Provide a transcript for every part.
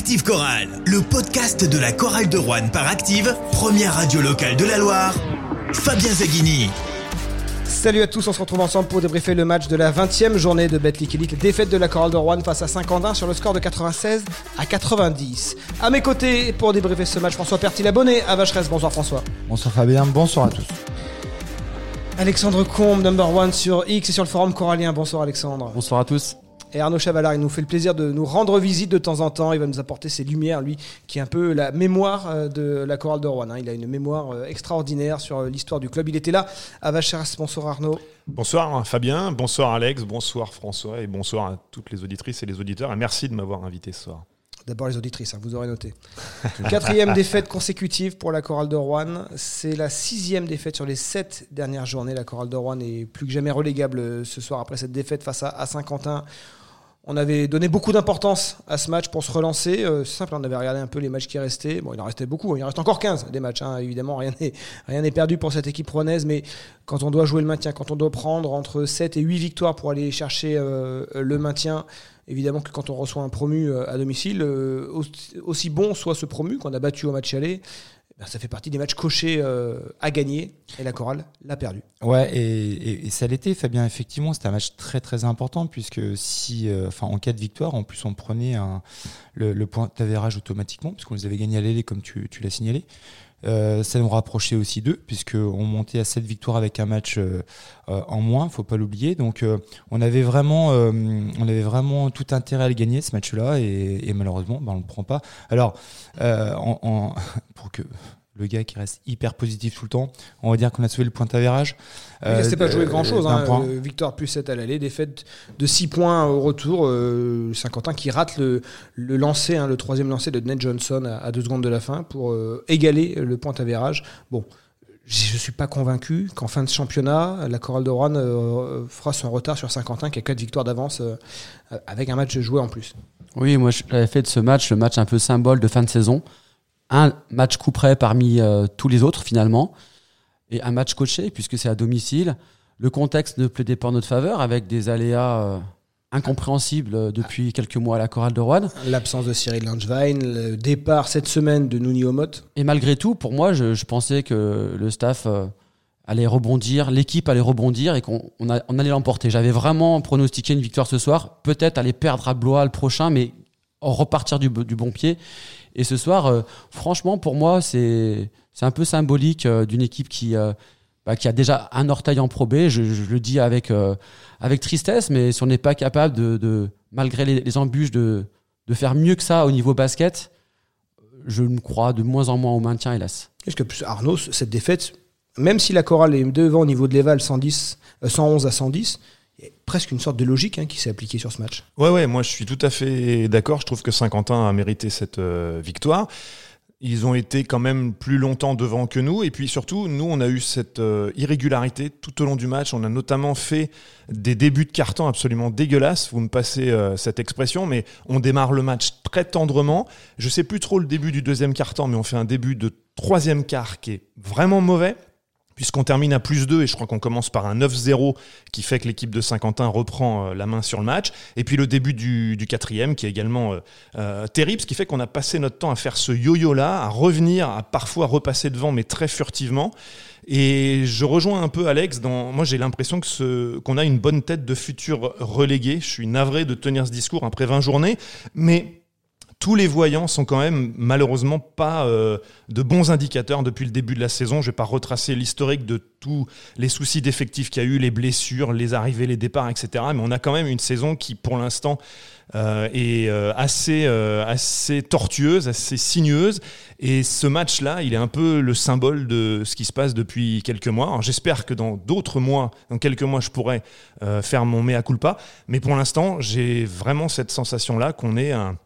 Active Chorale, le podcast de la chorale de Rouen par Active, première radio locale de la Loire. Fabien Zaghini. Salut à tous, on se retrouve ensemble pour débriefer le match de la 20e journée de Betclic Elite, défaite de la chorale de Rouen face à Saint-Quentin sur le score de 96 à 90. À mes côtés, pour débriefer ce match, François Pertil, abonné à Vacheresse. Bonsoir François. Bonsoir Fabien, bonsoir à tous. Alexandre Combe, number one sur X et sur le forum corallien. Bonsoir Alexandre. Bonsoir à tous. Et Arnaud Chavalard, il nous fait le plaisir de nous rendre visite de temps en temps. Il va nous apporter ses lumières, lui, qui est un peu la mémoire euh, de la chorale de Rouen. hein. Il a une mémoire euh, extraordinaire sur euh, l'histoire du club. Il était là à Vacheras. Bonsoir Arnaud. Bonsoir Fabien, bonsoir Alex, bonsoir François et bonsoir à toutes les auditrices et les auditeurs. Et merci de m'avoir invité ce soir. D'abord les auditrices, hein, vous aurez noté. Quatrième défaite consécutive pour la chorale de Rouen. C'est la sixième défaite sur les sept dernières journées. La chorale de Rouen est plus que jamais relégable ce soir après cette défaite face à, à Saint-Quentin. On avait donné beaucoup d'importance à ce match pour se relancer. Euh, c'est simple, on avait regardé un peu les matchs qui restaient. Bon, il en restait beaucoup. Il en reste encore 15 des matchs. hein. Évidemment, rien n'est perdu pour cette équipe rouennaise. Mais quand on doit jouer le maintien, quand on doit prendre entre 7 et 8 victoires pour aller chercher euh, le maintien, évidemment que quand on reçoit un promu euh, à domicile, aussi, bon soit ce promu qu'on a battu au match aller, ça fait partie des matchs cochés euh, à gagner. Et la chorale l'a perdu. Ouais, et, ça l'était, Fabien. Effectivement, c'était un match très très important puisque si, euh, en cas de victoire, en plus on prenait le, le point d'avérage automatiquement puisqu'on les avait gagnés à l'aile comme tu l'as signalé. Euh, ça nous rapprochait aussi d'eux puisqu'on montait à 7 victoires avec un match euh, euh, en moins, faut pas l'oublier. Donc on avait vraiment, on avait vraiment tout intérêt à le gagner ce match-là et, malheureusement, ben, on le prend pas. Alors, en- pour que le gars qui reste hyper positif tout le temps, on va dire qu'on a sauvé le point d'avérage. Il ne restait pas Euh, joué grand chose. d'un point. victoire plus 7 à l'aller, défaite de 6 points au retour. Euh, Saint-Quentin qui rate le, le lancer, hein, le troisième lancer de Ned Johnson à 2 secondes de la fin pour euh, égaler le point avérage. Bon, je ne suis pas convaincu qu'en fin de championnat, la chorale de Rouen euh, fera son retard sur Saint-Quentin qui a 4 victoires d'avance euh, avec un match joué en plus. Oui, moi j'avais fait de ce match le match un peu symbole de fin de saison. Un match coup près parmi euh, tous les autres finalement. Et un match coaché puisque c'est à domicile. Le contexte ne plaidait pas en notre faveur avec des aléas euh, incompréhensibles euh, depuis quelques mois à la chorale de Rouen. L'absence de Cyril Langevin, le départ cette semaine de Nouni Omot. Et malgré tout, pour moi, je, je pensais que le staff euh, allait rebondir, l'équipe allait rebondir et qu'on on a- on allait l'emporter. J'avais vraiment pronostiqué une victoire ce soir, peut-être aller perdre à Blois le prochain, mais repartir du bon pied. Et ce soir, euh, franchement, pour moi, c'est un peu symbolique euh, d'une équipe qui, euh, bah, qui a déjà un orteil en probé. Je, le dis avec, avec tristesse, mais si on n'est pas capable de, de malgré les, embûches, de, de faire mieux que ça au niveau basket, je me crois de moins en moins au maintien, hélas. Est-ce que Arnaud, cette défaite, même si la chorale est devant au niveau de l'éval 110, euh, 111 à 110, il y a presque une sorte de logique hein, qui s'est appliquée sur ce match. Ouais, ouais, moi je suis tout à fait d'accord. Je trouve que Saint-Quentin a mérité cette euh, victoire. Ils ont été quand même plus longtemps devant que nous. Et puis surtout, nous, on a eu cette euh, irrégularité tout au long du match. On a notamment fait des débuts de carton absolument dégueulasses. Vous me passez euh, cette expression, mais on démarre le match très tendrement. Je sais plus trop le début du deuxième carton, mais on fait un début de troisième quart qui est vraiment mauvais puisqu'on termine à plus 2 et je crois qu'on commence par un 9-0 qui fait que l'équipe de Saint-Quentin reprend euh, la main sur le match. Et puis le début du, quatrième qui est également euh, euh, terrible, ce qui fait qu'on a passé notre temps à faire ce yo-yo-là, à revenir, à parfois repasser devant, mais très furtivement. Et je rejoins un peu Alex dans. Moi, j'ai l'impression qu'on a une bonne tête de futur relégué. Je suis navré de tenir ce discours après 20 journées, mais tous les voyants sont quand même malheureusement pas euh, de bons indicateurs depuis le début de la saison. Je vais pas retracer l'historique de tous les soucis d'effectifs qu'il y a eu, les blessures, les arrivées, les départs, etc. Mais on a quand même une saison qui, pour l'instant, euh, est euh, assez, assez tortueuse, assez sinueuse. Et ce match-là, il est un peu le symbole de ce qui se passe depuis quelques mois. J'espère que dans d'autres mois, dans quelques mois, je pourrai faire mon mea culpa. Mais pour l'instant, j'ai vraiment cette sensation-là qu'on est un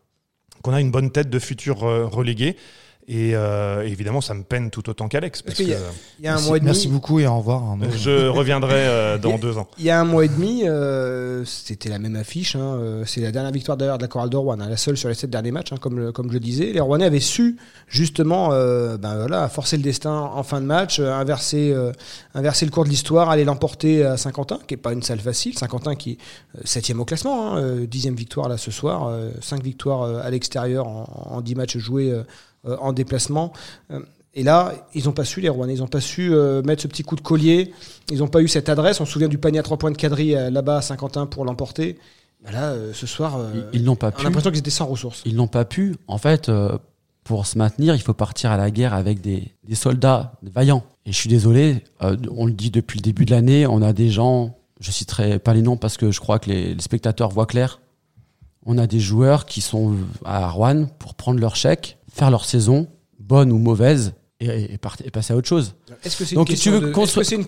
qu'on a une bonne tête de futur euh, relégué. Et euh, évidemment, ça me peine tout autant qu'Alex. Parce y que a- Il y a un merci, mois et demi. merci beaucoup et au revoir. Arnaud. je reviendrai euh, dans deux ans. Il y a un mois et demi, euh, c'était la même affiche. hein, c'est la dernière victoire d'ailleurs de la chorale de Rouen, hein, la seule sur les sept derniers matchs, hein, comme, le- comme je le disais. Les Rouennais avaient su justement euh, ben voilà, forcer le destin en fin de match, inverser, euh, inverser le cours de l'histoire, aller l'emporter à Saint-Quentin, qui est pas une salle facile. Saint-Quentin qui est septième au classement, hein, dixième victoire là ce soir, cinq victoires à l'extérieur en, en dix matchs joués en déplacement. Euh, et là, ils n'ont pas su, les Rouennais, ils n'ont pas su euh, mettre ce petit coup de collier. Ils n'ont pas eu cette adresse. On se souvient du panier à trois points de quadrille euh, là-bas à Saint-Quentin pour l'emporter. Bah là, euh, ce soir, euh, Ils- Ils n'ont pas on a l'impression qu'ils étaient sans ressources. Ils n'ont pas pu. En fait, euh, pour se maintenir, il faut partir à la guerre avec des, des soldats vaillants. Et je suis désolé, euh, on le dit depuis le début de l'année, on a des gens, je citerai pas les noms parce que je crois que les, les spectateurs voient clair. On a des joueurs qui sont à Rouen pour prendre leur chèque, faire leur saison, bonne ou mauvaise, et, et partir- et passer à autre chose. Est-ce que c'est une, question de- constru- que une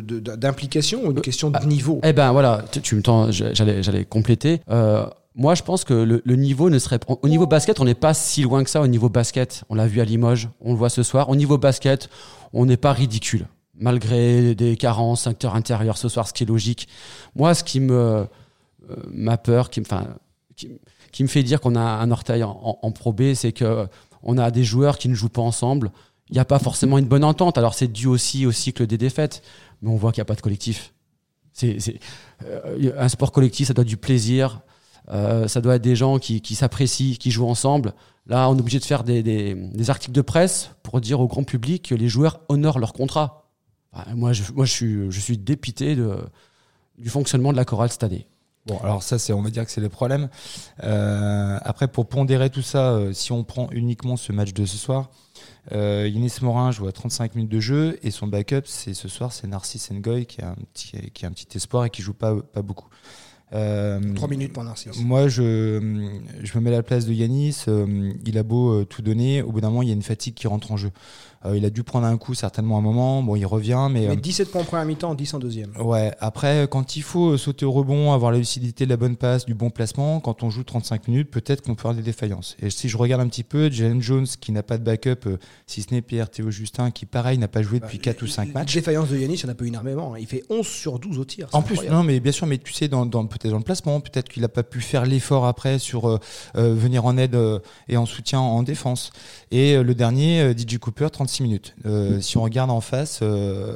d'implication ou une Euh, question de ah, niveau? Eh ben voilà, tu, tu me tends, j'allais, compléter. Euh, moi, je pense que le, le niveau ne serait au niveau basket, on n'est pas si loin que ça au niveau basket. On l'a vu à Limoges, on le voit ce soir. Au niveau basket, on n'est pas ridicule, malgré des carences, secteur intérieur ce soir, ce qui est logique. Moi, ce qui me euh, m'a peur, qui me, enfin, qui, qui me fait dire qu'on a un orteil en, en, Pro B, c'est que on a des joueurs qui ne jouent pas ensemble. Il n'y a pas forcément une bonne entente. Alors c'est dû aussi au cycle des défaites, mais on voit qu'il n'y a pas de collectif. C'est, euh, un sport collectif, ça doit être du plaisir. euh, ça doit être des gens qui, s'apprécient, qui jouent ensemble. Là, on est obligé de faire des, articles de presse pour dire au grand public que les joueurs honorent leur contrat. Moi, je, moi je, suis, dépité du fonctionnement de la chorale cette année. Bon, alors ça, c'est, on va dire que c'est le problème. Euh, après, pour pondérer tout ça, euh, si on prend uniquement ce match de ce soir, euh, Yanis Morin joue à 35 minutes de jeu et son backup, c'est ce soir, c'est Narcisse Ngoy qui a un petit, qui a un petit espoir et qui joue pas, pas beaucoup. Euh, Trois minutes pour Narcisse. Moi, je, je me mets à la place de Yanis. euh, il a beau tout donner, au bout d'un moment, il y a une fatigue qui rentre en jeu. Euh, il a dû prendre un coup certainement à un moment. Bon, il revient, mais Mais euh, 17 points en première mi-temps, 10 en deuxième. Ouais, après, quand il faut sauter au rebond, avoir la lucidité de la bonne passe, du bon placement, quand on joue 35 minutes, peut-être qu'on peut avoir des défaillances. Et si je regarde un petit peu, Jalen Jones, qui n'a pas de backup, euh, si ce n'est Pierre Théo Justin, qui pareil n'a pas joué depuis 4 ou 5 matchs. Défaillance de Yanis, il en a pas eu énormément. hein. Il fait 11 sur 12 au tir. En plus, incroyable. non, mais bien sûr, mais tu sais, dans, dans- peut-être dans le placement, peut-être qu'il n'a pas pu faire l'effort après sur euh, euh, venir en aide euh, et en soutien en défense. Et euh, le dernier, euh, DJ Cooper, 36 minutes. Euh, Si on regarde en face, euh,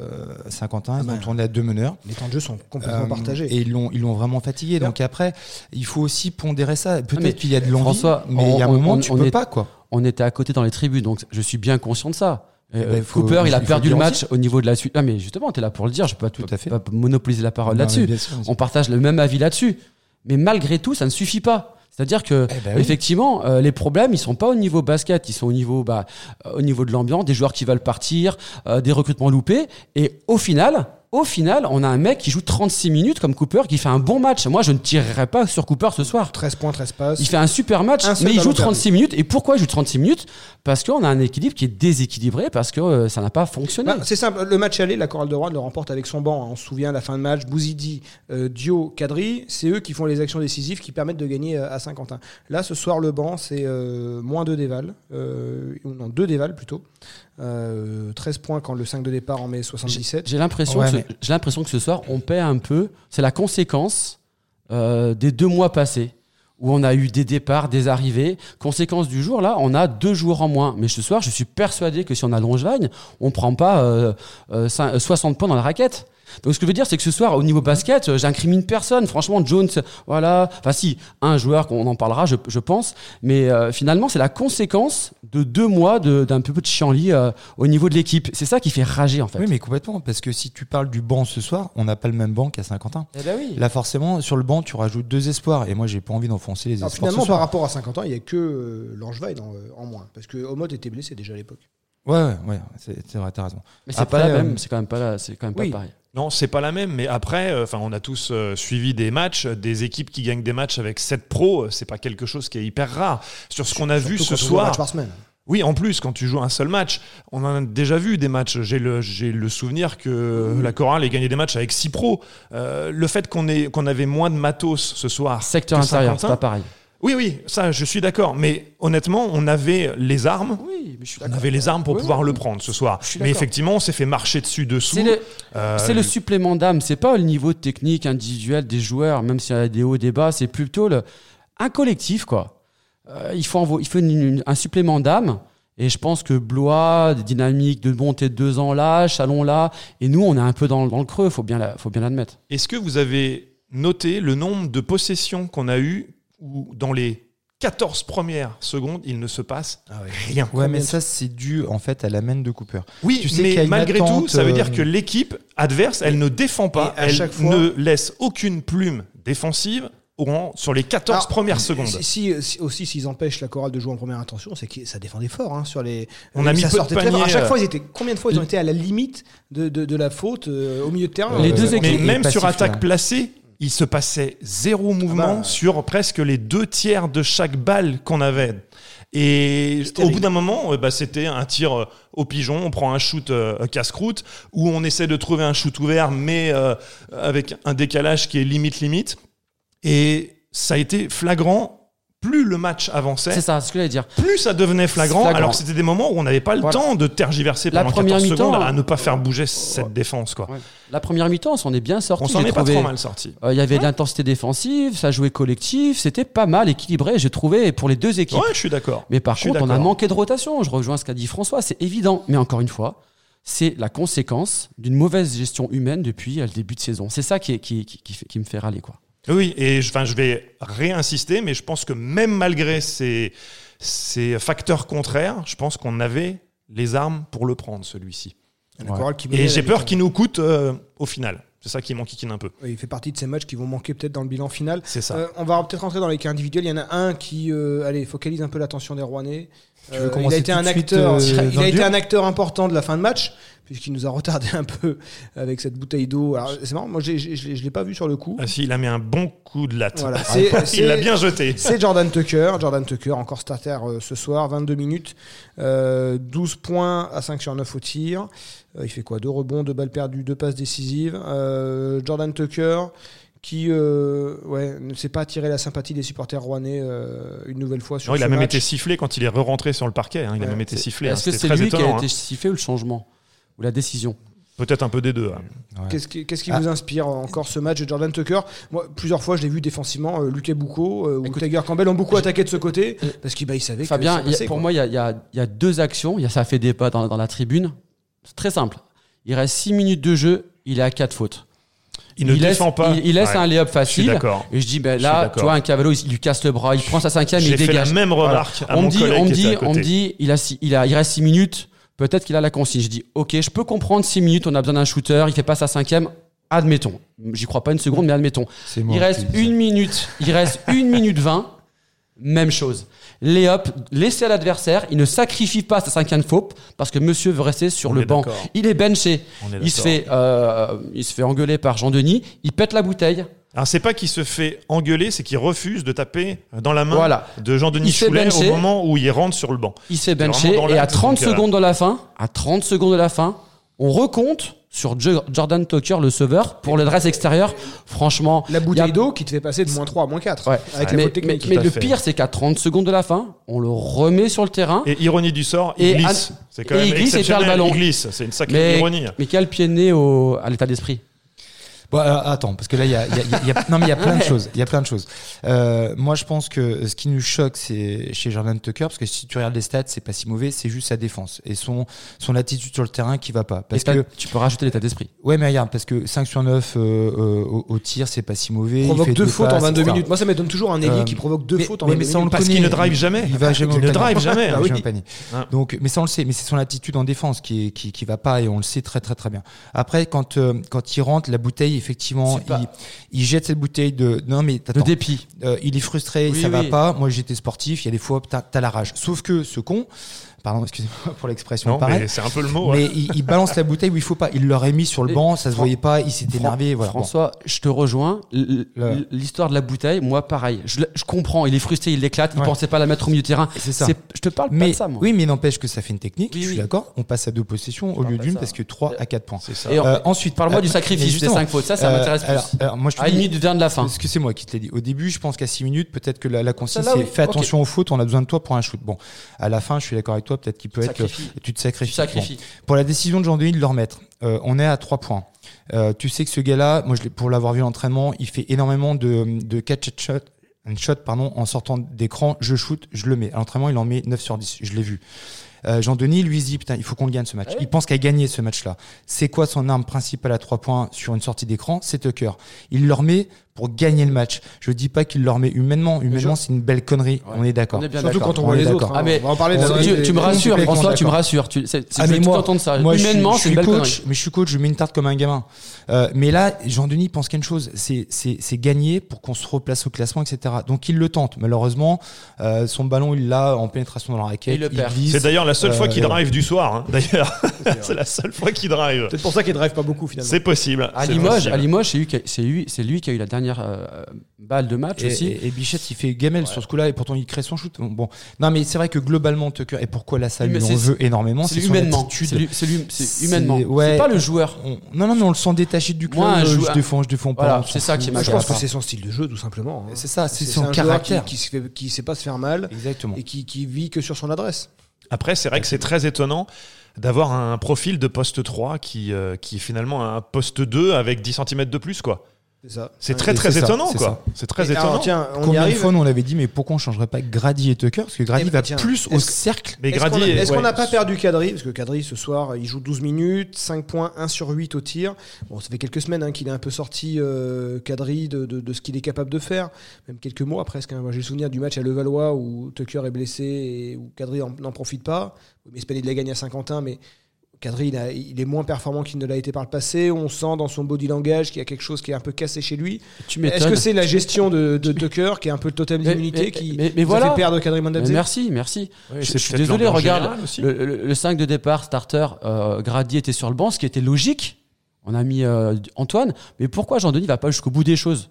Saint-Quentin, ils Ah ont ben, tourné à deux meneurs. Les temps de jeu sont complètement Euh, partagés. Et ils l'ont, ils l'ont vraiment fatigué. Donc après, il faut aussi pondérer ça. mais, Peut-être qu'il y a de l'envie, François, mais il y a un on- moment on- où tu on peux est- pas, quoi. On était à côté dans les tribunes, donc je suis bien conscient de ça. Euh, Eh ben, faut- Cooper, il a perdu le match au niveau de la suite. Ah, mais justement, tu es là pour le dire, je peux pas, Tout à fait. pas monopoliser la parole là-dessus. On partage le même avis là-dessus. Mais malgré tout, ça ne suffit pas. C'est-à-dire que Eh ben oui. effectivement, euh, les problèmes, ils sont pas au niveau basket, ils sont au niveau, bah, euh, au niveau de l'ambiance, des joueurs qui veulent partir, euh, des recrutements loupés. Et au final, au final, on a un mec qui joue 36 minutes comme Cooper, qui fait un bon match. Moi, je ne tirerai pas sur Cooper ce soir. 13 points, 13 passes. Il fait un super match, Un mais il joue ballon perdu. 36 minutes. Et pourquoi il joue 36 minutes? Parce qu'on a un équilibre qui est déséquilibré, parce que euh, ça n'a pas fonctionné. Bah, c'est simple, le match aller, la chorale de Rouen le remporte avec son banc. hein. On se souvient, la fin de match, Bouzidi, euh, Dio, Kadri, c'est eux qui font les actions décisives qui permettent de gagner euh, à Saint-Quentin. Là, ce soir, le banc, c'est euh, moins 2 déval, ou non, 2 déval plutôt. Euh, 13 points quand le 5 de départ en met 77. J'ai l'impression Ouais, que, ce- mais- j'ai l'impression que ce soir, on paie un peu. C'est la conséquence euh, des deux mois passés où on a eu des départs, des arrivées. Conséquence du jour, là, on a deux jours en moins. Mais ce soir, je suis persuadé que si on a Longevagne, on prend pas euh, euh, cin- 60 points dans la raquette. Donc ce que je veux dire, c'est que ce soir, au niveau basket, euh, j'incrimine personne. Franchement, Jones, voilà. Enfin si, un joueur qu'on en parlera, je, je pense. Mais euh, finalement, c'est la conséquence de deux mois de- d'un peu de chienlit euh, au niveau de l'équipe. C'est ça qui fait rager, en fait. Oui, mais complètement. Parce que si tu parles du banc ce soir, on n'a pas le même banc qu'à Saint-Quentin. Eh ben oui. Là, forcément, sur le banc, tu rajoutes deux espoirs. Et moi, j'ai pas envie d'enfoncer les Alors, espoirs. finalement, ce soir. par rapport à 50 ans, il n'y a que euh, Langevin en, euh, en moins. Parce que Omot était blessé déjà à l'époque. Ouais, ouais, ouais, c'est vrai, t'as raison. Mais c'est pas la euh, même, c'est quand même pas la- c'est quand même oui. pas pareil. Non, c'est pas la même, mais après, euh, enfin, on a tous euh, suivi des matchs, euh, des équipes qui gagnent des matchs avec 7 pros, euh, c'est pas quelque chose qui est hyper rare. Sur ce qu'on a vu ce soir, match par semaine. oui, en plus, quand tu joues un seul match, on en a déjà vu des matchs. J'ai le, j'ai le souvenir que la chorale ait gagné des matchs avec 6 pros. Euh, le fait qu'on ait, qu'on avait moins de matos ce soir. Secteur intérieur, c'est pas pareil. Oui, oui, ça, je suis d'accord. Mais honnêtement, on avait les armes. Oui, mais je suis On avait les armes pour Oui, pouvoir oui. le prendre ce soir. Mais effectivement, on s'est fait marcher dessus dessous. C'est le, Euh, le supplément d'âme. C'est pas le niveau technique individuel des joueurs, même s'il y a des hauts, des bas. C'est plutôt le, un collectif, quoi. Euh, il faut, envo- il faut une- une- un supplément d'âme. Et je pense que Blois, des dynamiques de montée de deux ans là, Chalon là, et nous, on est un peu dans, dans le creux, faut bien, la- faut bien l'admettre. Est-ce que vous avez noté le nombre de possessions qu'on a eues où dans les 14 premières secondes, il ne se passe rien Ouais, mais ça, c'est dû en fait à la main de Cooper. Oui, Tu sais mais malgré tout, ça veut euh, dire que l'équipe adverse, elle ne défend pas, à elle chaque fois- ne laisse aucune plume défensive sur les 14 Alors, premières secondes. Si, si- si- aussi, s'ils empêchent la chorale de jouer en première intention, c'est que ça défendait fort hein, sur les. On a mis ça peu de paniers, À chaque euh. fois, ils étaient. Combien de fois ils ont été à la limite de, de, de la faute euh, au milieu de terrain? Les Euh, deux Mais équipes- et même sur attaque placée, il se passait zéro mouvement Ah bah. sur presque les deux tiers de chaque balle qu'on avait. Et au bout d'un moment, euh, bah, c'était un tir euh, au pigeon, on prend un shoot euh, casse-croûte, où on essaie de trouver un shoot ouvert, mais euh, avec un décalage qui est limite-limite. Et ça a été flagrant. Plus le match avançait, C'est ça, c'est ce que j'allais dire. plus ça devenait flagrant, Flagrant. alors que c'était des moments où on n'avait pas le Voilà. temps de tergiverser La pendant première 14 mi-temps, secondes à ne pas faire bouger cette défense. Quoi. Ouais. La première mi-temps, on s'en est bien sorti. On s'en est pas trop mal sorti. Euh, Il y avait de l'intensité défensive, ça jouait collectif, c'était pas mal équilibré, j'ai trouvé, pour les deux équipes. Ouais, je suis d'accord. Mais par contre, on a manqué de rotation. Je rejoins ce qu'a dit François, c'est évident. Mais encore une fois, c'est la conséquence d'une mauvaise gestion humaine depuis euh, le début de saison. C'est ça qui, est- qui, qui, qui fait- qui me fait râler. Quoi. Oui, et je, enfin, je vais réinsister, mais je pense que même malgré ces, ces facteurs contraires, je pense qu'on avait les armes pour le prendre, celui-ci. Et j'ai peur qu'il nous coûte euh, au final. C'est ça qui m'enquiquine un peu. Oui, Il fait partie de ces matchs qui vont manquer peut-être dans le bilan final. C'est ça. Euh, on va peut-être rentrer dans les cas individuels. Il y en a un qui, euh, allez, focalise un peu l'attention des Rouennais. Tu veux Euh, il a été un acteur, euh, il a été un acteur important de la fin de match puisqu'il nous a retardé un peu avec cette bouteille d'eau. Alors c'est marrant, moi je l'ai- je l'ai pas vu sur le coup. Ah, si, il a mis un bon coup de latte. Voilà, Ah, il l'a bien jeté. C'est Jordan Tucker. Jordan Tucker, encore starter euh, ce soir, 22 minutes, euh, 12 points à 5 sur 9 au tir. Euh, il fait quoi? Deux rebonds, deux balles perdues, deux passes décisives. Euh, Jordan Tucker qui euh, ouais, ne s'est pas attiré la sympathie des supporters rouennais euh, une nouvelle fois sur Non, il ce a même match. été sifflé quand il est re-rentré sur le parquet. hein. Il a même été sifflé. hein. Est-ce que C'était c'est lui qui a été hein. sifflé ou le changement Ou la décision? Peut-être un peu des deux. hein. Ouais. Qu'est-ce qui, qu'est-ce qui Ah. vous inspire encore ce match de Jordan Tucker? Moi, plusieurs fois, je l'ai vu défensivement. Euh, Luke Boucault euh, ou Écoute, Tiger Campbell ont beaucoup attaqué de ce côté parce qu'ils bah, ils savaient Fabien, que a- passait, pour quoi. moi, il y a, il y y a deux actions. Il y a, ça a fait débat dans, dans la tribune. C'est très simple. Il reste 6 minutes de jeu, il est à 4 fautes. Il ne laisse, défend pas. Il, il laisse Ouais. un layup facile. Et je dis, ben là, tu vois, un Cavallo, il, il lui casse le bras, il prend sa cinquième, il fait dégage. la même Voilà. remarque à on mon me dit, on dit, on dit, il, a six- il, a, il reste 6 minutes, peut-être qu'il a la consigne. Je dis, ok, je peux comprendre 6 minutes, on a besoin d'un shooter, il fait pas sa cinquième, admettons. J'y crois pas une seconde, mais admettons. Il reste une minute, il reste une minute 20, même chose. Layup, laissez à l'adversaire, il ne sacrifie pas sa cinquième faute parce que monsieur veut rester sur On le banc. Il est benché. Est Il se, fait, euh, il se fait engueuler par Jean-Denis, il pète la bouteille. Alors c'est pas qu'il se fait engueuler, c'est qu'il refuse de taper dans la main Voilà. de Jean-Denis Choulet au benché. moment où il rentre sur le banc. Il s'est benché et à l'acte, 30 donc, euh, secondes de la fin, à 30 secondes de la fin, on recompte sur Jo- Jordan Tucker, le sauveur, pour le dress extérieur. Franchement, La bouteille a- d'eau qui te fait passer de moins 3 à moins 4 Ouais. avec la mais, mais, le fait. pire, c'est qu'à 30 secondes de la fin, on le remet sur le terrain. Et ironie du sort, il Et glisse. C'est quand et même il glisse et perd le ballon. Il glisse, c'est une sacrée mais, ironie. mais quel pied de nez au, à l'état d'esprit Bon, alors, attends, parce que là, il y a, il y a- il y a- non, mais il y a plein de choses. Il y a plein de choses. Euh, moi, je pense que ce qui nous choque, c'est chez Jordan Tucker, parce que si tu regardes les stats, c'est pas si mauvais, c'est juste sa défense et son son attitude sur le terrain qui va pas. Parce que Tu peux rajouter l'état d'esprit. ouais, mais regarde, parce que 5 sur 9 euh, euh, au, au tir, c'est pas si mauvais. Il fait deux fautes en passes, 22 etc. minutes. Moi, ça m'étonne toujours un ailier Euh, qui provoque deux mais- fautes en mais- 22 mais ça, on minutes. le Parce qu'il ne drive jamais. Il va jamais Il au ne drive jamais. Ah hein. oui. Hein. Donc, mais ça on le sait, mais c'est son attitude en défense qui est, qui, qui va pas et on le sait très très très bien. Après, quand euh, quand il rentre, la bouteille effectivement, pas- il, il jette cette bouteille de non mais De dépit. euh, il est frustré, Oui, ça va oui. pas. Moi j'étais sportif, il y a des fois t'as as la rage. Sauf que ce con, pardon, excusez-moi pour l'expression Non, pareil. mais c'est un peu le mot. Mais hein. il, il balance la bouteille où il faut pas. Il l'aurait mis sur le Et banc, ça se voyait pas, il s'est énervé. Voilà. Bon. François, je te rejoins. L'histoire de la bouteille, moi, pareil. Je, comprends. Il est frustré, il l'éclate. Il Ouais. pensait pas la mettre au milieu de terrain. C'est ça. C'est- Je te parle pas Mais, de ça, moi. oui, mais n'empêche que ça fait une technique. Oui, je suis oui. d'accord. On passe à deux possessions au lieu pas d'une parce que 3 à 4 points. C'est ça. Et Euh, ensuite, Parle-moi euh, du mais sacrifice des justement, 5 fautes. ça, ça Euh, m'intéresse plus. alors, moi, je te À une dis- minute du dernier de la fin. Parce que c'est moi qui te l'ai dit. Au début, je pense qu'à 6 minutes, peut-être que la, la c'est fais attention aux fautes, on a besoin de toi pour un shoot. Bon, à la fin, je suis d'accord avec toi, peut-être qu'il peut être Sacrifie. tu te Tu sacrifies. Bon. Pour la décision de Jean-Denis de le remettre, euh, on est à 3 points. Euh, tu sais que ce gars-là, moi, je pour l'avoir vu en entraînement, il fait énormément de, de catch and shot, and shot pardon, en sortant d'écran. Je shoot, je le mets. À l'entraînement, il en met 9 sur 10. Je l'ai vu. Euh, Jean-Denis lui se dit putain il faut qu'on le gagne ce match. Ouais. Il pense qu'à gagner ce match-là. C'est quoi son arme principale à trois points sur une sortie d'écran? C'est Tucker. Il le remet pour gagner le match. Je dis pas qu'il le remet humainement. Humainement c'est une belle connerie. Ouais. On est d'accord. Surtout quand on On voit les autres. hein. Ah, mais on va en parler on- Tu, me rassures, François, tu me rassures. Tu, c'est, c'est- Ah, mais moi- entendre ça. Moi, je suis- Humainement, je c'est suis une belle coach, connerie. mais je suis coach, je mets une tarte comme un gamin. Euh, mais là, Jean-Denis pense qu'une chose, c'est, c'est, c'est gagner pour qu'on se replace au classement, etc. Donc il le tente. Malheureusement, euh, son ballon, il l'a en pénétration dans la raquette. Et il le perd. glisse. C'est d'ailleurs la seule fois Euh, qu'il et drive du soir. hein, D'ailleurs, c'est la seule fois qu'il drive. Peut-être pour ça qu'il drive pas beaucoup finalement. C'est possible. À c'est Limoges, c'est c'est c'est lui qui a eu la dernière euh, balle de match Et, aussi. et- et Bichette, il fait gamelle sur ce coup-là et pourtant il crée son shoot. Bon, non, mais c'est vrai que globalement, Tucker, et pourquoi la salle lui en veut énormément, c'est humainement. C'est lui- c'est lui- c'est C'est- humainement. ouais. C'est pas le joueur. On- non, non, mais on le sent détaché du club. Moi, euh, joueur- je défends, je défends pas. Voilà, c'est ça qui je pense que c'est son style de jeu tout simplement. hein. C'est ça, c'est son qui, caractère. qui, se fait- qui sait pas se faire mal Exactement. et qui, qui vit que sur son adresse. Après, c'est vrai que c'est très étonnant d'avoir un profil de poste 3 qui, euh, qui est finalement un poste 2 avec 10 cm de plus. quoi. C'est très très étonnant. c'est quoi. C'est très Et étonnant. alors, tiens, on y Combien de arrive. fois nous on avait dit, mais pourquoi on changerait pas Grady et Tucker? Parce que Grady va tiens, plus au cercle. Mais Est-ce Grady, qu'on a- est- est-ce qu'on ouais. n'a pas perdu Kadri? Parce que Kadri, ce soir, il joue 12 minutes, 5 points, 1 sur 8 au tir. Bon, ça fait quelques semaines hein, qu'il est un peu sorti, euh, Kadri, de, de- de ce qu'il est capable de faire. Même quelques mois presque. hein. Moi, j'ai le souvenir du match à Levallois où Tucker est blessé et où Kadri en- n'en profite pas. Mais Spelly la gagne à Saint-Quentin, mais Kadri, il, a- il est moins performant qu'il ne l'a été par le passé. On sent dans son body langage qu'il y a quelque chose qui est un peu cassé chez lui. Est-ce que c'est la gestion de, de Tucker qui est un peu le totem d'immunité qui mais- mais voilà. a fait perdre Kadri Mais Mandadze Merci, merci. Je- suis désolé, regarde. Le, le- le 5 de départ, starter, euh, Grady était sur le banc, ce qui était logique. On a mis euh, Antoine. Mais pourquoi Jean-Denis va pas jusqu'au bout des choses?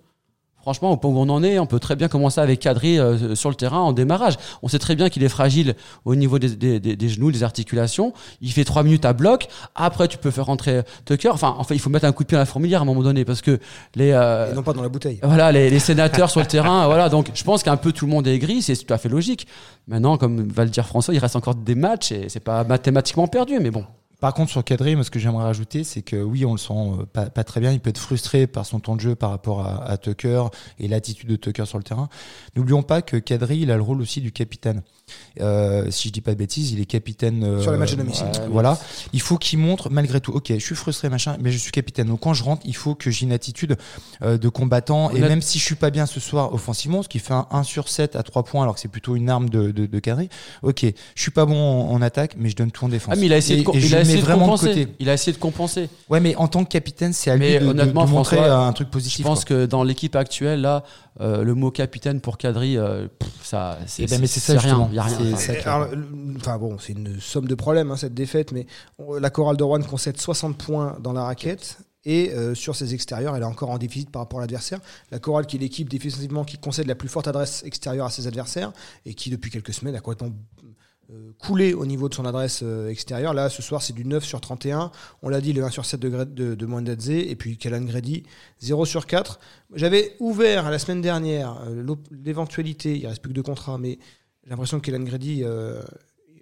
Franchement, au point où on en est, on peut très bien commencer avec Kadri euh, sur le terrain en démarrage. On sait très bien qu'il est fragile au niveau des, des- des- des genoux, des articulations. Il fait trois minutes à bloc. Après, tu peux faire rentrer Tucker. Enfin, en fait, il faut mettre un coup de pied à la fourmilière à un moment donné parce que les, euh, Et non pas dans la bouteille. voilà, les, les sénateurs sur le terrain, voilà. Donc, je pense qu'un peu tout le monde est gris, c'est tout à fait logique. Maintenant, comme va le dire François, il reste encore des matchs et c'est pas mathématiquement perdu, mais bon. Par contre, sur Kadri, moi, ce que j'aimerais rajouter, c'est que oui, on le sent euh, pas, pas très bien. Il peut être frustré par son temps de jeu par rapport à, à Tucker et l'attitude de Tucker sur le terrain. N'oublions pas que Kadri, il a le rôle aussi du capitaine. Euh, si je dis pas de bêtises, il est capitaine euh, Sur les matchs de domicile. euh, voilà. Il faut qu'il montre malgré tout. Ok, je suis frustré, machin, mais je suis capitaine. Donc quand je rentre, il faut que j'ai une attitude euh, de combattant. Et même si je suis pas bien ce soir offensivement, ce qui fait un 1 sur 7 à 3 points, alors que c'est plutôt une arme de, de, de Kadri. Ok, je suis pas bon en, en attaque, mais je donne tout en défense. Ah, mais il a essayé, Et- de, essayé de vraiment de côté. il a essayé de compenser. Ouais, mais en tant que capitaine, c'est à lui Mais de, de- honnêtement, de montrer François, un truc positif. Je pense quoi. que dans l'équipe actuelle, là, euh, le mot capitaine pour Kadri, euh, pff, ça, c'est Eh ben, rien. y a Enfin, Enfin bon, c'est une somme de problèmes hein, cette défaite, mais la chorale de Rouen concède 60 points dans la raquette. Et euh, sur ses extérieurs, elle est encore en déficit par rapport à l'adversaire. La chorale, qui est l'équipe défensivement qui concède la plus forte adresse extérieure à ses adversaires et qui, depuis quelques semaines, a complètement coulé au niveau de son adresse euh, extérieure. Là, ce soir, c'est du 9 sur 31. On l'a dit, le 1 sur 7 de, de, de. Et puis, Kalan Grady, 0 sur 4. J'avais ouvert la semaine dernière euh, l'éventualité, il reste plus que deux contrats, mais j'ai l'impression que Kalan Grady, euh,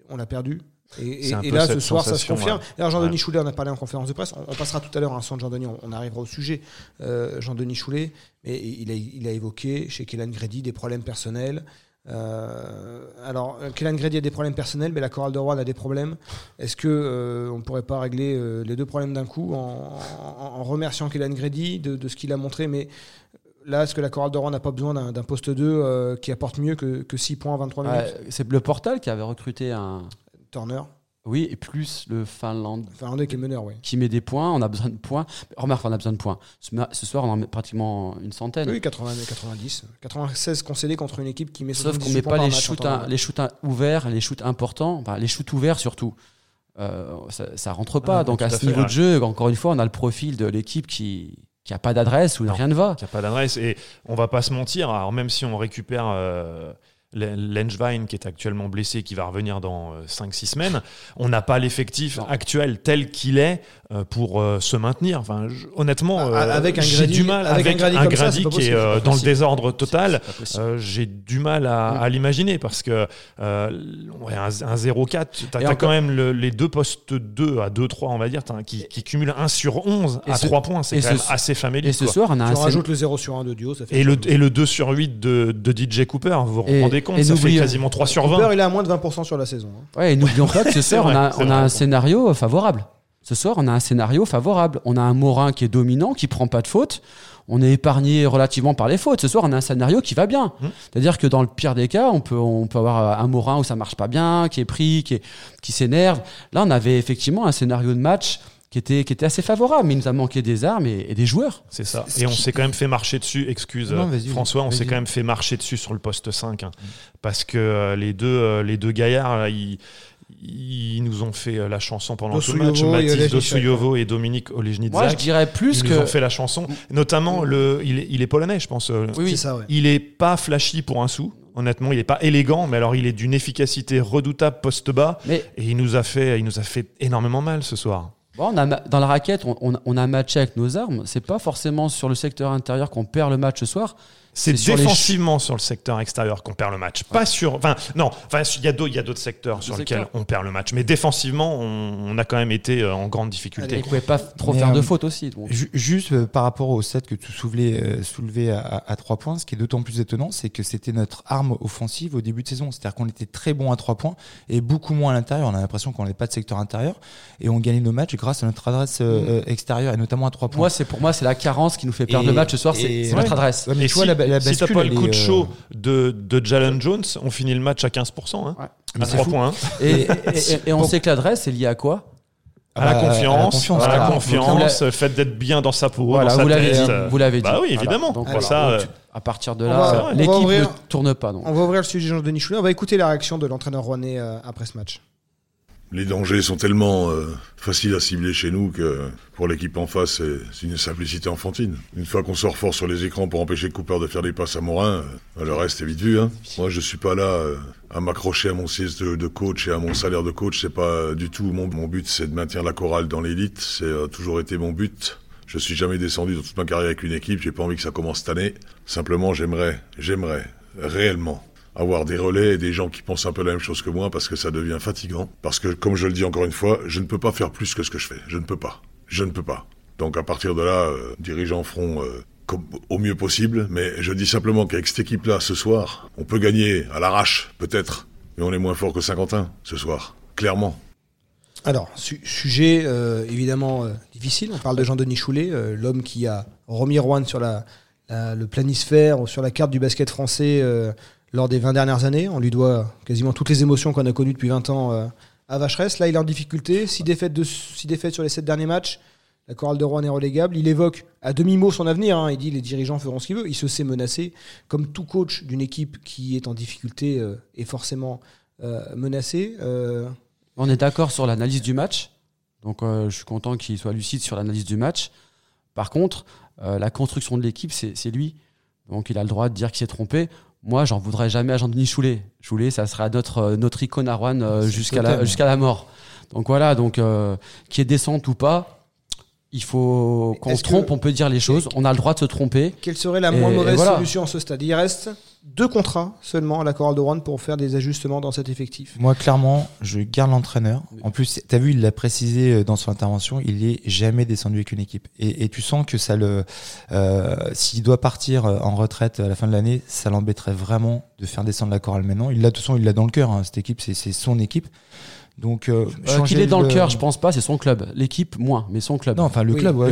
on l'a perdu. Et, là, ce soir, ça se confirme. ouais. Alors, Jean-Denis Ouais. Choulet, on a parlé en conférence de presse. On, on passera tout à l'heure un son de Jean-Denis, on, on arrivera au sujet. Euh, Jean-Denis Choulet, mais il a, il a évoqué chez Kélan Grady des problèmes personnels. Euh, alors, Kélan Grady a des problèmes personnels, mais la chorale de Rouen a des problèmes. Est-ce que euh, on ne pourrait pas régler euh, les deux problèmes d'un coup en, en- en remerciant Kélan Grady de, de ce qu'il a montré? Mais là, est-ce que la chorale de Rouen n'a pas besoin d'un d'un poste 2 euh, qui apporte mieux que, que 6 points en 23 minutes? c'est le Portal qui avait recruté un. Turner, Oui, et plus le Finlande Finlandais qui est meneur, oui. qui met des points. On a besoin de points. Remarque, on a besoin de points. Ce, soir, on en met pratiquement une centaine. Oui, 80, 90. 96 concédés contre une équipe qui met Sauf qu'on 78 met pas les shoots, les ouverts, les shoots importants, enfin, les shoots ouverts surtout. Euh, ça, ça rentre pas. Ah, Donc à à ce fait, niveau ouais. de jeu, encore une fois, on a le profil de l'équipe qui qui a pas d'adresse où Non. rien ne va. Il n'y a pas d'adresse. Et on va pas se mentir, alors même si on récupère euh, Lengewein qui est actuellement blessé, qui va revenir dans 5-6 semaines, on n'a pas l'effectif actuel tel qu'il est euh, pour euh, se maintenir. Enfin, honnêtement, euh, avec un j'ai du mal avec avec, un un Grady qui est euh, dans le désordre total. Euh, j'ai du mal à, à l'imaginer parce que euh, ouais, un, un 0-4, tu as, encore- quand même le- les deux postes 2 à 2-3, on va dire, qui, qui cumulent 1 sur 11 Et à ce- 3 points. C'est quand ce- même assez famélique. Et ce quoi. soir, on a rajoutes le 0 sur 1 de duo, ça fait. Et le, et le 2 sur 8 de, de DJ Cooper, vous vous Et- rendez compte, et ça fait quasiment 3 sur 20. Cooper, il est à moins de 20% sur la saison. hein. Ouais, et n'oublions pas que ce soir, on a, on a un scénario favorable. Ce soir, on a un scénario favorable. On a un Morin qui est dominant, qui prend pas de fautes. On est épargné relativement par les fautes. Ce soir, on a un scénario qui va bien. Mhm. C'est-à-dire que dans le pire des cas, on peut, on peut avoir un Morin où ça marche pas bien, qui est pris, qui, est- qui s'énerve. Là, on avait effectivement un scénario de match qui était, qui était assez favorable, mais il nous a manqué des armes et, et des joueurs. C'est ça. Et on s'est quand même fait marcher dessus, excuse Non, euh, François, on s'est quand même fait marcher dessus sur le poste 5. hein. parce que euh, les, deux, euh, les deux gaillards, là, ils, ils nous ont fait euh, la chanson pendant tout le match. Mathis. Dosuyovo et Dominique Moi, je dirais plus Ils que. nous ont fait la chanson. Notamment, le, il, est, il est polonais, je pense. euh, Oui, oui. C'est ça, ouais. Il est pas flashy pour un sou. Honnêtement, il est pas élégant, mais alors il est d'une efficacité redoutable poste bas. Mais Et il nous a fait, il nous a fait énormément mal ce soir. Bon, on a, dans la raquette, on a matché avec nos armes. C'est pas forcément sur le secteur intérieur qu'on perd le match ce soir. C'est C'est sur les défensivement sur le secteur extérieur qu'on perd le match. Pas sur. Enfin, non, enfin, il y a d'autres secteurs sur lesquels on perd le match. Mais défensivement, on, on a quand même été euh, en grande Et difficulté. ils pouvaient pas trop Mais, faire de euh, fautes aussi. donc. Juste euh, par rapport au set que tu soulevais, euh, soulevais à, à 3 points, ce qui est d'autant plus étonnant, c'est que c'était notre arme offensive au début de saison. C'est-à-dire qu'on était très bon à 3 points et beaucoup moins à l'intérieur. On a l'impression qu'on n'avait pas de secteur intérieur et on gagnait nos matchs grâce à notre adresse euh, euh, extérieure et notamment à 3 points. Moi, c'est pour moi, c'est la carence qui nous fait perdre Et- le match ce soir. C'est notre adresse. Ouais, mais Et tu vois, si, la, la si t'as bascule, pas le coup de euh, chaud de, de Jalen Jones, on finit le match à 15%. Hein, Ouais. Mais à c'est 3 fou. points. hein. Et, et- et- et on sait que l'adresse est liée à quoi? À la à la confiance, confiance, à la confiance, le fait d'être bien dans sa peau, Voilà, dans sa vous l'avez tête. dit. Vous l'avez dit. Bah oui, Voilà. évidemment. Donc, Voilà, ça, Donc, euh, à partir de là, va- euh, l'équipe ouvrir- ne tourne pas. Donc. On va ouvrir le sujet Jean-Denis Choulet. On va écouter la réaction de l'entraîneur rouennais euh, après ce match. Les dangers sont tellement euh, faciles à cibler chez nous que pour l'équipe en face, c'est une simplicité enfantine. Une fois qu'on sort fort sur les écrans pour empêcher Cooper de faire des passes à Morin, euh, le reste est vite vu. Hein. Moi, je suis pas là euh, à m'accrocher à mon siège de, coach et à mon salaire de coach. C'est pas du tout mon, mon but, c'est de maintenir la chorale dans l'élite. C'est euh, toujours été mon but. Je suis jamais descendu dans toute ma carrière avec une équipe. J'ai pas envie que ça commence cette année. Simplement, j'aimerais, j'aimerais réellement avoir des relais et des gens qui pensent un peu la même chose que moi parce que ça devient fatigant. Parce que, comme je le dis encore une fois, je ne peux pas faire plus que ce que je fais. Je ne peux pas. Je ne peux pas. Donc à partir de là, euh, dirigeants euh, au mieux possible. Mais je dis simplement qu'avec cette équipe-là, ce soir, on peut gagner à l'arrache, peut-être. Mais on est moins fort que Saint-Quentin, ce soir. Clairement. Alors, su- sujet euh, évidemment euh, difficile. On parle de Jean-Denis Choulet, l'homme qui a remis Rouen sur la, la- le planisphère, ou sur la carte du basket français lors des 20 dernières années. On lui doit quasiment toutes les émotions qu'on a connues depuis 20 ans euh, à Vacheresse. Là, il est en difficulté. Six défaites, de, six défaites sur les 7 derniers matchs. La chorale de Rouen est relégable. Il évoque à demi-mot son avenir. hein. Il dit les dirigeants feront ce qu'ils veulent. Il se sait menacé. Comme tout coach d'une équipe qui est en difficulté euh, est forcément euh, menacé. Euh, On est d'accord sur l'analyse du match. Donc, je suis content qu'il soit lucide sur l'analyse du match. Par contre, la construction de l'équipe, c'est c'est lui. Donc, il a le droit de dire qu'il s'est trompé. Moi, j'en voudrais jamais à Jean-Denis Choulet. Choulet, ça sera notre, euh, notre icône à Rouen euh, jusqu'à la, jusqu'à la mort. Donc voilà, donc euh, qu'il y ait descente ou pas, il faut qu'on se trompe, que- on peut dire les choses. On a le droit de se tromper. Quelle serait la Et- moins mauvaise voilà. solution à ce stade? Il reste deux contrats seulement à la chorale de Rouen pour faire des ajustements dans cet effectif. Moi, clairement, je garde l'entraîneur. En plus, tu as vu, il l'a précisé euh, dans son intervention, il est jamais descendu avec une équipe. Et, et tu sens que ça le, euh, s'il doit partir euh, en retraite à la fin de l'année, ça l'embêterait vraiment de faire descendre la chorale maintenant. Il l'a, de toute façon, il l'a dans le cœur. hein. Cette équipe, c'est son équipe. Donc, euh, Euh, Qu'il est dans le le- cœur, je pense pas, c'est son club. L'équipe, moins, mais son club. Non, enfin le Oui, club, ouais,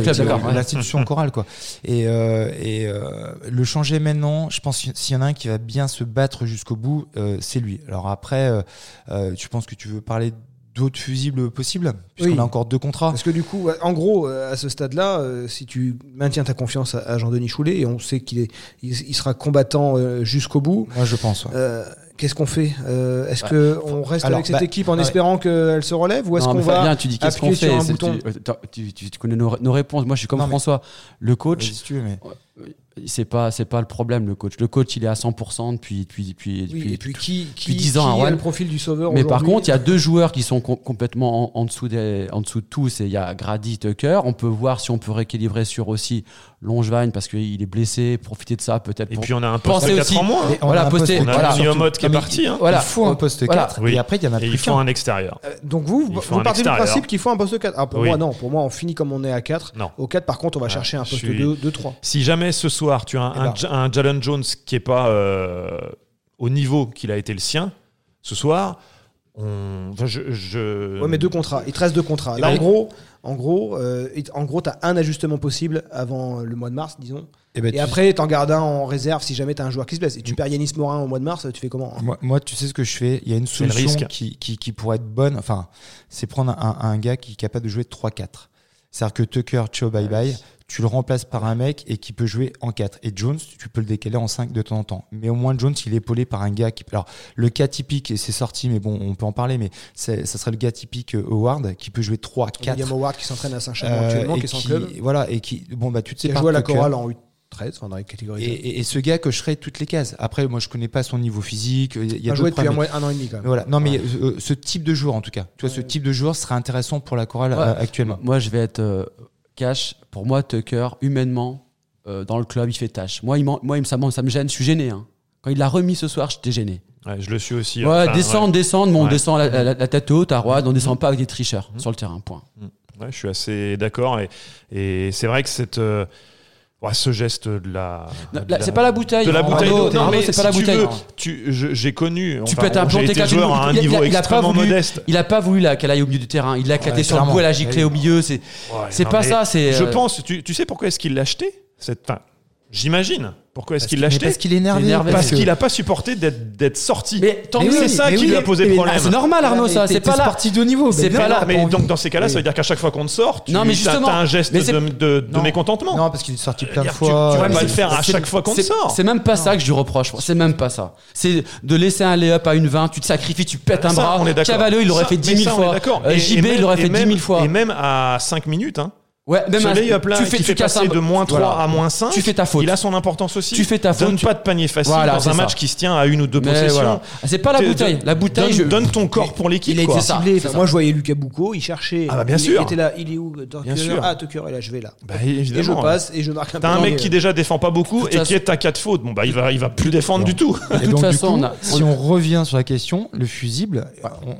l'institution chorale quoi. Et, euh, et euh, le changer maintenant, je pense s'il y en a un qui va bien se battre jusqu'au bout, euh, c'est lui. Alors après, euh, euh, tu penses que tu veux parler d'autres fusibles possibles puisqu'on Oui. a encore deux contrats. Parce que du coup, en gros, euh, à ce stade-là, euh, si tu maintiens ta confiance à, Jean-Denis Choulet, et on sait qu'il est, il, sera combattant euh, jusqu'au bout, Moi, je pense. ouais. Qu'est-ce qu'on fait Euh, Est-ce Bah, que on reste alors, avec cette bah, équipe en ouais. espérant qu'elle se relève, ou est-ce qu'on va Fabien, tu dis qu'est-ce qu'on appuyer fait sur un bouton? tu, tu- tu- tu connais nos, nos réponses. Moi, je suis comme Non, mais- François. Le coach, si tu veux, mais c'est pas c'est pas le problème le coach. Le coach il est à 100% depuis depuis depuis, Oui, depuis- et puis qui, qui, depuis 10 ans qui le profil du sauveur Mais par contre, il y a deux joueurs qui sont com- complètement en, en dessous des, en dessous de tous. Et il y a Grady, Tucker. On peut voir si on peut rééquilibrer sur aussi Longevine parce qu'il est blessé. Profiter de ça peut-être. Et pour- puis on a un poste Pensez à 4 aussi- en moins. On Voilà, a a voilà, un Niomot qui est parti. hein. Voilà. Il faut un poste Voilà. 4 Oui. et après il y en a Et plus il faut un extérieur. Euh, Donc vous, Il vous partez du principe qu'il faut un poste 4. Ah, pour Oui. moi, non. Pour moi, on finit comme on est à 4. Non. Au 4, par contre, on va Ah, chercher un poste suis- 2, 2, 3. Si jamais ce soir tu as un, Eh ben. un J- un Jalen Jones qui est pas euh, au niveau qu'il a été le sien, ce soir, on, enfin, je, je- Ouais, mais deux contrats. Il te reste deux contrats. Là, ben- en gros, en gros, euh, en gros, t'as un ajustement possible avant le mois de mars, disons. Eh ben, Et tu- après, t'en gardes un en réserve si jamais t'as un joueur qui se blesse. Et tu perds Yanis Morin au mois de mars, tu fais comment hein Moi, moi, tu sais ce que je fais? Il y a une solution qui, qui, qui pourrait être bonne. Enfin, c'est prendre un, un gars qui est capable de jouer 3-4. C'est-à-dire que Tucker, ciao, bye bye, tu le remplaces par un mec et qui peut jouer en 4. Et Jones, tu peux le décaler en 5 de temps en temps. Mais au moins, Jones, il est épaulé par un gars qui. Alors, le cas typique, et c'est sorti, mais bon, on peut en parler, mais ça serait le gars typique euh, Howard qui peut jouer 3-4. William Howard qui s'entraîne à Saint-Chamond euh, actuellement, et qui est qui- club. Voilà, et qui. Bon, bah, tu te sais a par joué à la chorale en U13, enfin dans les catégories. Et, et- et ce gars cocherait toutes les cases. Après, moi, je connais pas son niveau physique. Il y a, joué depuis un, problèmes. mois- un an et demi quand même. Mais Voilà. Non, mais euh, ce type de joueur, en tout cas, tu vois, ce type de joueur serait intéressant pour la chorale Ouais. euh, actuellement. Moi, je vais être euh, cash. Pour moi, Tucker, humainement, euh, dans le club, il fait tâche. Moi, il moi il me- ça, ça me gêne. Je suis gêné. hein. Quand il l'a remis ce soir, j'étais gêné. Ouais, je le suis aussi. Ouais, Enfin, descendre, descendre, mais on descend la, la- la tête haute à Rouen, on descend pas avec des tricheurs sur le terrain. Point. Ouais, je suis assez d'accord. Et, et c'est vrai que cette, euh, ouais, ce geste de la. La- C'est pas la bouteille. de la bouteille Arnaud, d'eau. Non, mais c'est si pas la tu bouteille. veux, tu, j'ai connu. Tu enfin, J'ai t'es été quatre joueur à un Il a- niveau il a- il a pas extrêmement voulu- modeste. Il a pas voulu là, qu'elle aille au milieu du terrain. Il l'a claqué Ouais, sur le bout, elle a giclé au milieu. C'est Ouais, c'est pas ça. C'est. Je euh, pense. Tu, tu sais pourquoi est-ce qu'il l'a acheté cette, enfin, J'imagine. Pourquoi est-ce Parce qu'il l'a acheté Parce qu'il est énervé. Parce qu'il a pas supporté d'être d'être sorti. Mais tant Mais mieux. oui, c'est ça qui oui, lui a posé mais- problème. c'est normal, Arnaud, ça. C'est pas là. sportif de haut niveau. C'est mais pas là. mais donc dans ces cas-là, ça veut dire qu'à chaque fois qu'on te sort, tu as, un geste de, de- de Non. mécontentement. Non, parce qu'il est sorti plein de fois. tu vas pas le c'est- faire à chaque fois qu'on te sort. C'est même pas ça que je lui reproche. C'est même pas ça. C'est de laisser un lay-up à une 20, tu te sacrifies, tu pètes un bras. on est d'accord. Cavallo, il l'aurait fait mais 10 000 ça, on est fois. Euh, JB, il l'aurait fait 10 000 même- fois. Et même à 5 minutes, hein, Ouais, même un- lay-up là tu fais, qui tu fait passer un- de moins 3 voilà. à moins 5, Tu fais ta faute. il a son importance aussi. Tu fais ta faute, Donne tu- pas de panier facile Voilà, dans un ça. match qui se tient à une ou deux Mais possessions. voilà. C'est pas la Te- bouteille. te- La bouteille, donne, je- donne ton corps pour l'équipe. Il a été ciblé. Enfin, moi, je voyais Lucas Boucault, il cherchait. Ah bah, bien il, sûr. Il était là, il est où Tucker Bien sûr. Ah, Tucker est là, je vais là. Bah, Et je passe et je marque un T'as un mec qui déjà défend pas beaucoup et qui est à 4 fautes. Bon bah il va il va plus défendre du tout. De toute façon, si on revient sur la question, le fusible,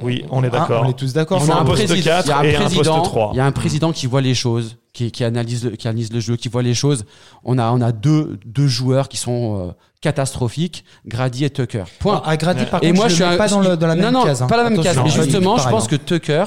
Oui, on est d'accord. on est tous d'accord. Il On faut a un un poste président- 4 il y a un et un poste président- 3. Il y a un président qui voit les choses, qui, qui analyse le, qui analyse le jeu, qui voit les choses. On a, on a deux, deux joueurs qui sont euh, catastrophiques, Grady et Tucker. Point. À Grady, par et contre, moi, je, je suis un- pas dans, le- dans la non, même non, case. hein. pas la même case. Mais justement, je pense que Tucker,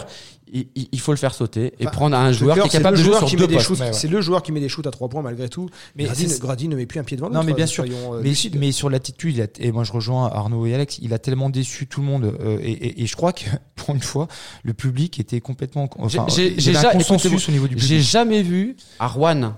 il, faut le faire sauter et Bah, prendre un joueur qui est capable de jouer sur qui deux met des postes. shoots. Ouais, ouais. C'est le joueur qui met des shoots à 3 points malgré tout. Mais c'est- ne- Grady ne met plus un pied devant Non, mais bien sûr. euh, Mais, sur l'attitude, il a- et moi je rejoins Arnaud et Alex, il a tellement déçu tout le monde. euh, et, et- et je crois que pour une fois, le public était complètement. Enfin, J'ai- jamais vu à Rouen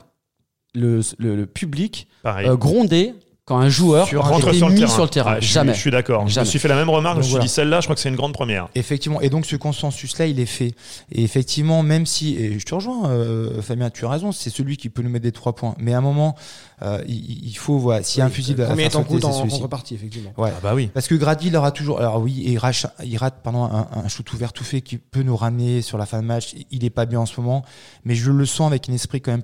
le, le- le public euh, gronder quand un joueur Sur rentre sur le terrain. sur le terrain. Je, jamais. je suis d'accord. Je me suis fait la même remarque. Donc je me suis voilà. dit celle-là, je crois que c'est une grande première. Effectivement. Et donc ce consensus-là, il est fait. Et effectivement, même si, et je te rejoins, euh, Fabien, tu as raison, c'est celui qui peut nous mettre des trois points. Mais à un moment, euh, il, il faut, voilà, s'il y a un fusible à Combien faire est en sauter, c'est celui-ci. contrepartie, effectivement. Ouais. Ah bah oui. Parce que Grady, il aura toujours. Alors oui, il rate, il rate pardon, un, un shoot ouvert tout fait qui peut nous ramener sur la fin de match. Il est pas bien en ce moment, mais je le sens avec un esprit quand même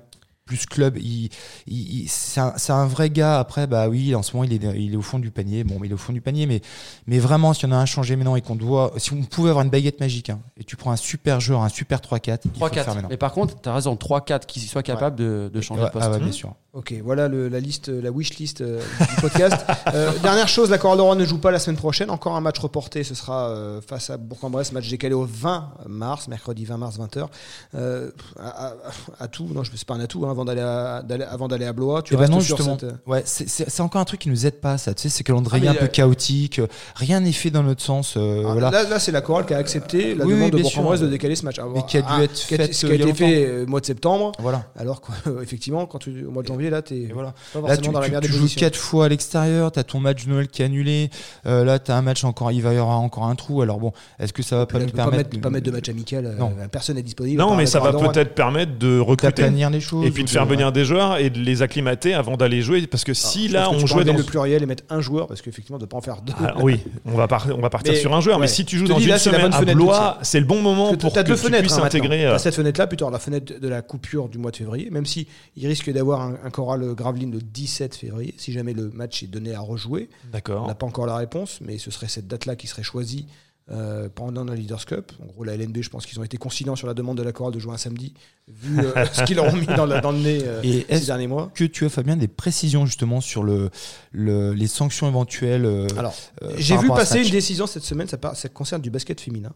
plus club. Il, il- il- c'est un, vrai gars. Après, bah oui, en ce moment, il est, il est au fond du panier. Bon, il est au fond du panier, mais, mais vraiment, s'il y en a un changé maintenant et qu'on doit. Si on pouvait avoir une baguette magique, hein, et tu prends un super joueur, un super 3-4, il faut le faire 3-4. maintenant. Mais par contre, tu as raison, 3-4 qui soient capables de, de changer Ouais, de poste. ah ouais, bien sûr. Ok, voilà le- la liste, la wish list euh, du podcast. Euh, dernière chose, la Rouen ne joue pas la semaine prochaine. Encore un match reporté. Ce sera euh, face à Bourg-en-Bresse, match décalé au 20 mars, mercredi 20 mars 20h. Euh, à, à- à tout, non, je c'est pas un atout. hein, avant d'aller à, d'aller- avant d'aller à Blois, tu Eh ben restes non, sur justement. cette. Ouais, c'est- encore un truc qui nous aide pas, ça. Tu sais, c'est calendrier Ah, un peu chaotique. Rien n'est fait dans notre sens. ah, voilà. Là, là, c'est la chorale qui a accepté la Oui, demande oui, de Bourg-en-Bresse de décaler ce match. Mais qui a dû ah, être ce euh, qui a été fait au mois de septembre. Voilà. Alors qu'effectivement, quand tu, au mois de janvier, là, voilà. pas Là, tu, dans la tu- joues quatre fois à l'extérieur, tu as ton match de Noël qui est annulé. Euh, là, tu as un match encore, il va y avoir encore un trou. Alors bon, est-ce que ça va pas nous peux pas permettre mettre, pas mettre de match amical, euh, Non. personne n'est disponible. Non, mais ça va Rouen. peut-être permettre de recruter. les choses Et puis de faire venir des joueurs et de les acclimater avant d'aller jouer. Parce que si Je là, on jouait dans. le pluriel et mettre un joueur parce qu'effectivement, de ne pas en faire deux. Ah, oui, on va, par- on va partir sur un joueur. Mais si tu joues dans une semaine à fenêtre Blois, c'est le bon moment pour que tu puisses hein, intégrer. euh, cette fenêtre-là, plutôt la fenêtre de la coupure du mois de février, même si il risque d'avoir un, un choral Gravelines le 17 février, si jamais le match est donné à rejouer. On D'accord. n'a pas encore la réponse, mais ce serait cette date-là qui serait choisie euh, pendant la Leaders Cup. En gros, la LNB, je pense qu'ils ont été conciliants sur la demande de la chorale de jouer un samedi, vu euh, ce qu'ils leur ont mis dans, la- dans le nez euh, Et ces derniers mois. que tu as, Fabien, des précisions justement sur le, le- les sanctions éventuelles Alors, J'ai vu passer une décision cette semaine, ça, concerne du basket féminin,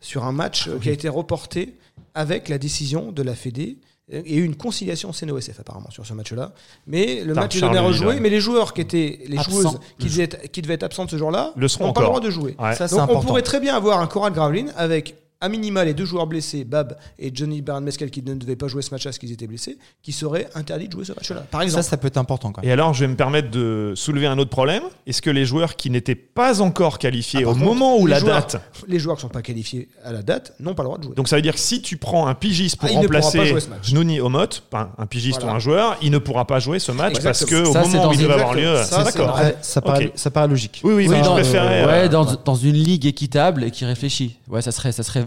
sur un match euh, qui a été reporté avec la décision de la Fédé euh, et une conciliation CNOSF apparemment sur ce match-là. Mais le match est donné à rejouer, mais les joueurs qui étaient les joueuses qui devaient, être, qui devaient être absentes ce jour-là n'ont pas le droit de jouer. Ouais. Ça, c'est Donc on important. pourrait très bien avoir un choral Gravelines avec à minima les deux joueurs blessés, Bab et Johnny Baron Mescal, qui ne devaient pas jouer ce match-là parce qu'ils étaient blessés, qui seraient interdits de jouer ce match-là. Par exemple. Ça, ça peut être important quand même. Et alors, je vais me permettre de soulever un autre problème. Est-ce que les joueurs qui n'étaient pas encore qualifiés Ah, au contre, moment où la joueurs- date. les joueurs qui ne sont pas qualifiés à la date n'ont pas le droit de jouer. Donc ça veut dire que si tu prends un pigiste pour Ah, remplacer. Jnoni Omot, enfin, un pigiste Voilà. ou un joueur, il ne pourra pas jouer ce match parce Exactement. que Ça, moment où il devait avoir lieu. Ça, d'accord. ça, paraît, Ok. ça paraît logique. Oui, oui, je préférais. euh, ouais, dans, dans une ligue équitable et qui réfléchit. Ouais, ça serait, ça serait ça,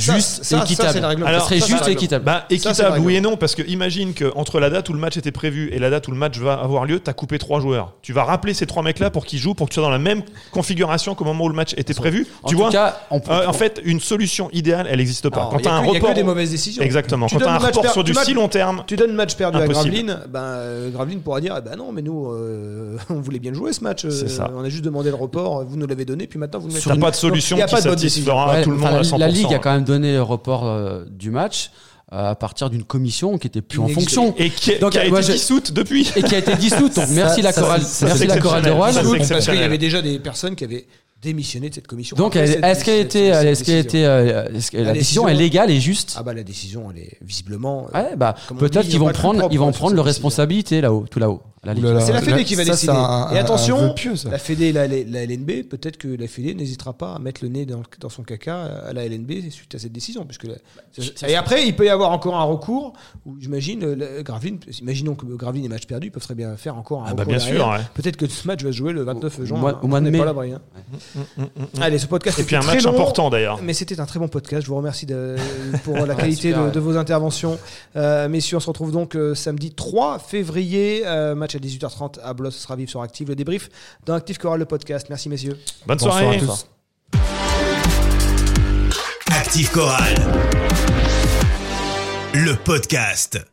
juste ça, et ça, équitable. ça Alors, serait ça, c'est juste équitable. Bah, équitable, oui et non, parce que imagine que entre la date où le match était prévu et la date où le match va avoir lieu, t'as coupé trois joueurs. Tu vas rappeler ces trois mecs-là pour qu'ils jouent, pour que tu sois dans la même configuration qu'au moment où le match était prévu. en tu tout vois, cas, on peut- euh, en fait, une solution idéale, elle n'existe pas. Alors, Quand il y a t'as un il y a que report, des mauvaises décisions. exactement. Tu Quand donnes t'as un report sur du tu si long terme, Tu donnes le match perdu à. Gravelines, ben, euh, Gravelines pourra dire eh ben non, mais nous, euh, on voulait bien jouer ce match. euh, C'est ça. On a juste demandé le report, vous nous l'avez donné, puis maintenant vous nous mettez pas de solution il y a qui satisfera tout le monde à la- 100%. La Ligue a quand même donné le report euh, du match euh, à partir d'une commission qui était plus en fonction Et qui, Donc, qui a moi, été je- dissoute depuis. et qui a été dissoute. Donc Ça, merci la ça, chorale, c'est- merci la chorale de. Rouen. Ça, Parce qu'il y avait déjà des personnes qui avaient démissionné de cette commission. Donc est-ce qu'elle était, est-ce qu'elle était, euh, la, décision décision- est légale et juste Ah bah la décision, elle est visiblement. Ouais, bah peut-être qu'ils on vont prendre, ils vont propre prendre décision. responsabilités là-haut, tout là-haut. À la Ligue. C'est la Fédé qui va Ça, décider. un- et attention, pieux, la Fédé et la, la LNB, peut-être que la Fédé n'hésitera pas à mettre le nez dans, dans son caca à la LNB suite à cette décision. Puisque la- et après, il peut y avoir encore un recours où, j'imagine, euh, imaginons que Gravelines est match perdu, ils peuvent très bien faire encore un Ah bah recours. bien derrière. sûr. ouais. Peut-être que ce match va se jouer le 29 juin. Au mois- hein. au mois de mai. pas à l'abri, hein. Allez, ce podcast Et puis un très match long, important d'ailleurs. Mais c'était un très bon podcast. Je vous remercie de- pour la qualité super, de, ouais. de vos interventions. Euh, messieurs, on se retrouve donc euh, samedi 3 février. euh, match à 18h30 à Blois. Ce sera vivre sur Active. Le débrief dans Active Choral, le podcast. Merci, messieurs. Bonne Bonsoir soirée. à tous. Active Chorale. Le podcast.